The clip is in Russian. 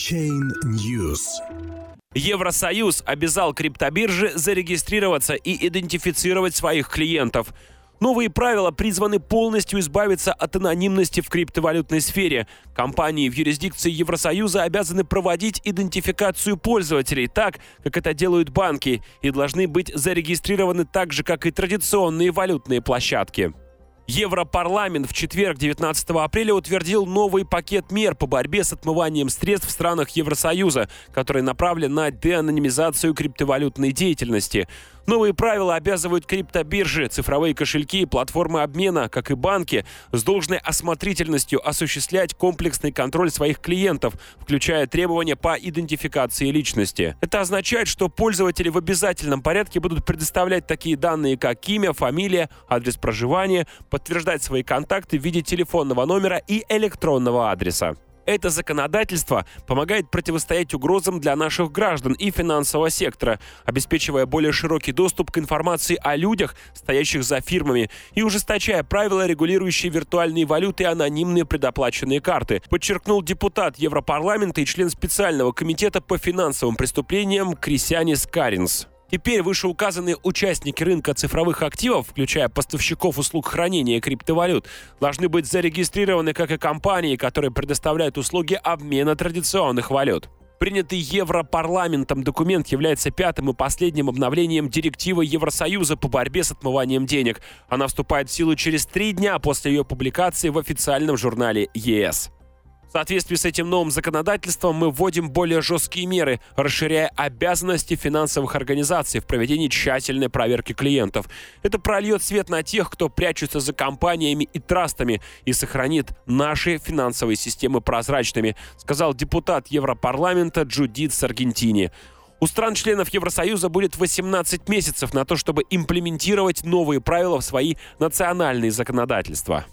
Chain News. Евросоюз обязал криптобиржи зарегистрироваться и идентифицировать своих клиентов. Новые правила призваны полностью избавиться от анонимности в криптовалютной сфере. Компании в юрисдикции Евросоюза обязаны проводить идентификацию пользователей так, как это делают банки, и должны быть зарегистрированы так же, как и традиционные валютные площадки. Европарламент в четверг, 19 апреля, утвердил новый пакет мер по борьбе с отмыванием средств в странах Евросоюза, который направлен на деанонимизацию криптовалютной деятельности. Новые правила обязывают криптобиржи, цифровые кошельки и платформы обмена, как и банки, с должной осмотрительностью осуществлять комплексный контроль своих клиентов, включая требования по идентификации личности. Это означает, что пользователи в обязательном порядке будут предоставлять такие данные, как имя, фамилия, адрес проживания, подтверждать свои контакты в виде телефонного номера и электронного адреса. Это законодательство помогает противостоять угрозам для наших граждан и финансового сектора, обеспечивая более широкий доступ к информации о людях, стоящих за фирмами, и ужесточая правила, регулирующие виртуальные валюты и анонимные предоплаченные карты, подчеркнул депутат Европарламента и член специального комитета по финансовым преступлениям Крисянис Каринс. Теперь вышеуказанные участники рынка цифровых активов, включая поставщиков услуг хранения криптовалют, должны быть зарегистрированы как и компании, которые предоставляют услуги обмена традиционных валют. Принятый Европарламентом документ является пятым и последним обновлением директивы Евросоюза по борьбе с отмыванием денег. Она вступает в силу через три дня после ее публикации в официальном журнале ЕС. В соответствии с этим новым законодательством мы вводим более жесткие меры, расширяя обязанности финансовых организаций в проведении тщательной проверки клиентов. Это прольет свет на тех, кто прячется за компаниями и трастами и сохранит наши финансовые системы прозрачными, сказал депутат Европарламента Джудит Саргентини. У стран-членов Евросоюза будет 18 месяцев на то, чтобы имплементировать новые правила в свои национальные законодательства.